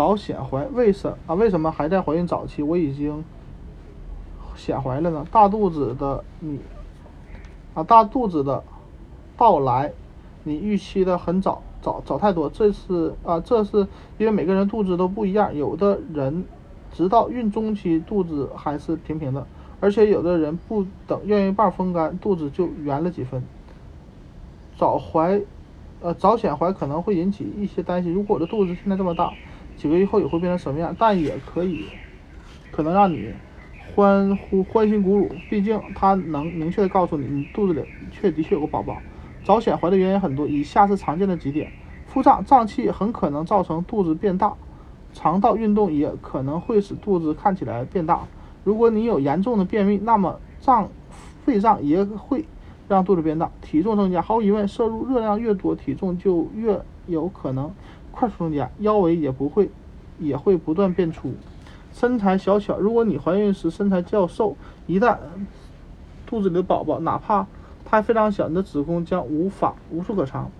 早显怀，为什啊？为什么还在怀孕早期？我已经显怀了呢？大肚子的你啊，大肚子的到来，你预期的很早，早早太多。这是啊，这是因为每个人肚子都不一样，有的人直到孕中期肚子还是平平的，而且有的人不等月经棒风干，肚子就圆了几分。早怀。呃，早显怀可能会引起一些担心。如果我的肚子现在这么大，几个月后也会变成什么样？但也可以，可能让你欢呼、欢欣鼓舞。毕竟它能明确的告诉你，你肚子里确的确有个宝宝。早显怀的原因很多，以下是常见的几点：腹胀、胀气很可能造成肚子变大；肠道运动也可能会使肚子看起来变大。如果你有严重的便秘，那么胀、肺胀也会。让肚子变大，体重增加，毫无疑问，摄入热量越多，体重就越有可能快速增加，腰围也不会，也会不断变粗。身材小巧，如果你怀孕时身材较瘦，一旦肚子里的宝宝，哪怕它非常小，你的子宫将无法无处可藏。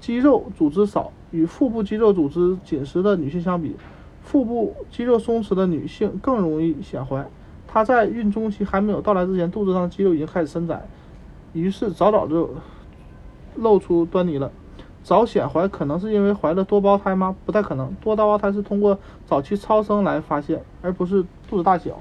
肌肉组织少，与腹部肌肉组织紧实的女性相比，腹部肌肉松弛的女性更容易显怀。她在孕中期还没有到来之前，肚子上的肌肉已经开始伸展。于是早早就露出端倪了。早显怀可能是因为怀了多胞胎吗？不太可能，多胞胎是通过早期超声来发现，而不是肚子大小。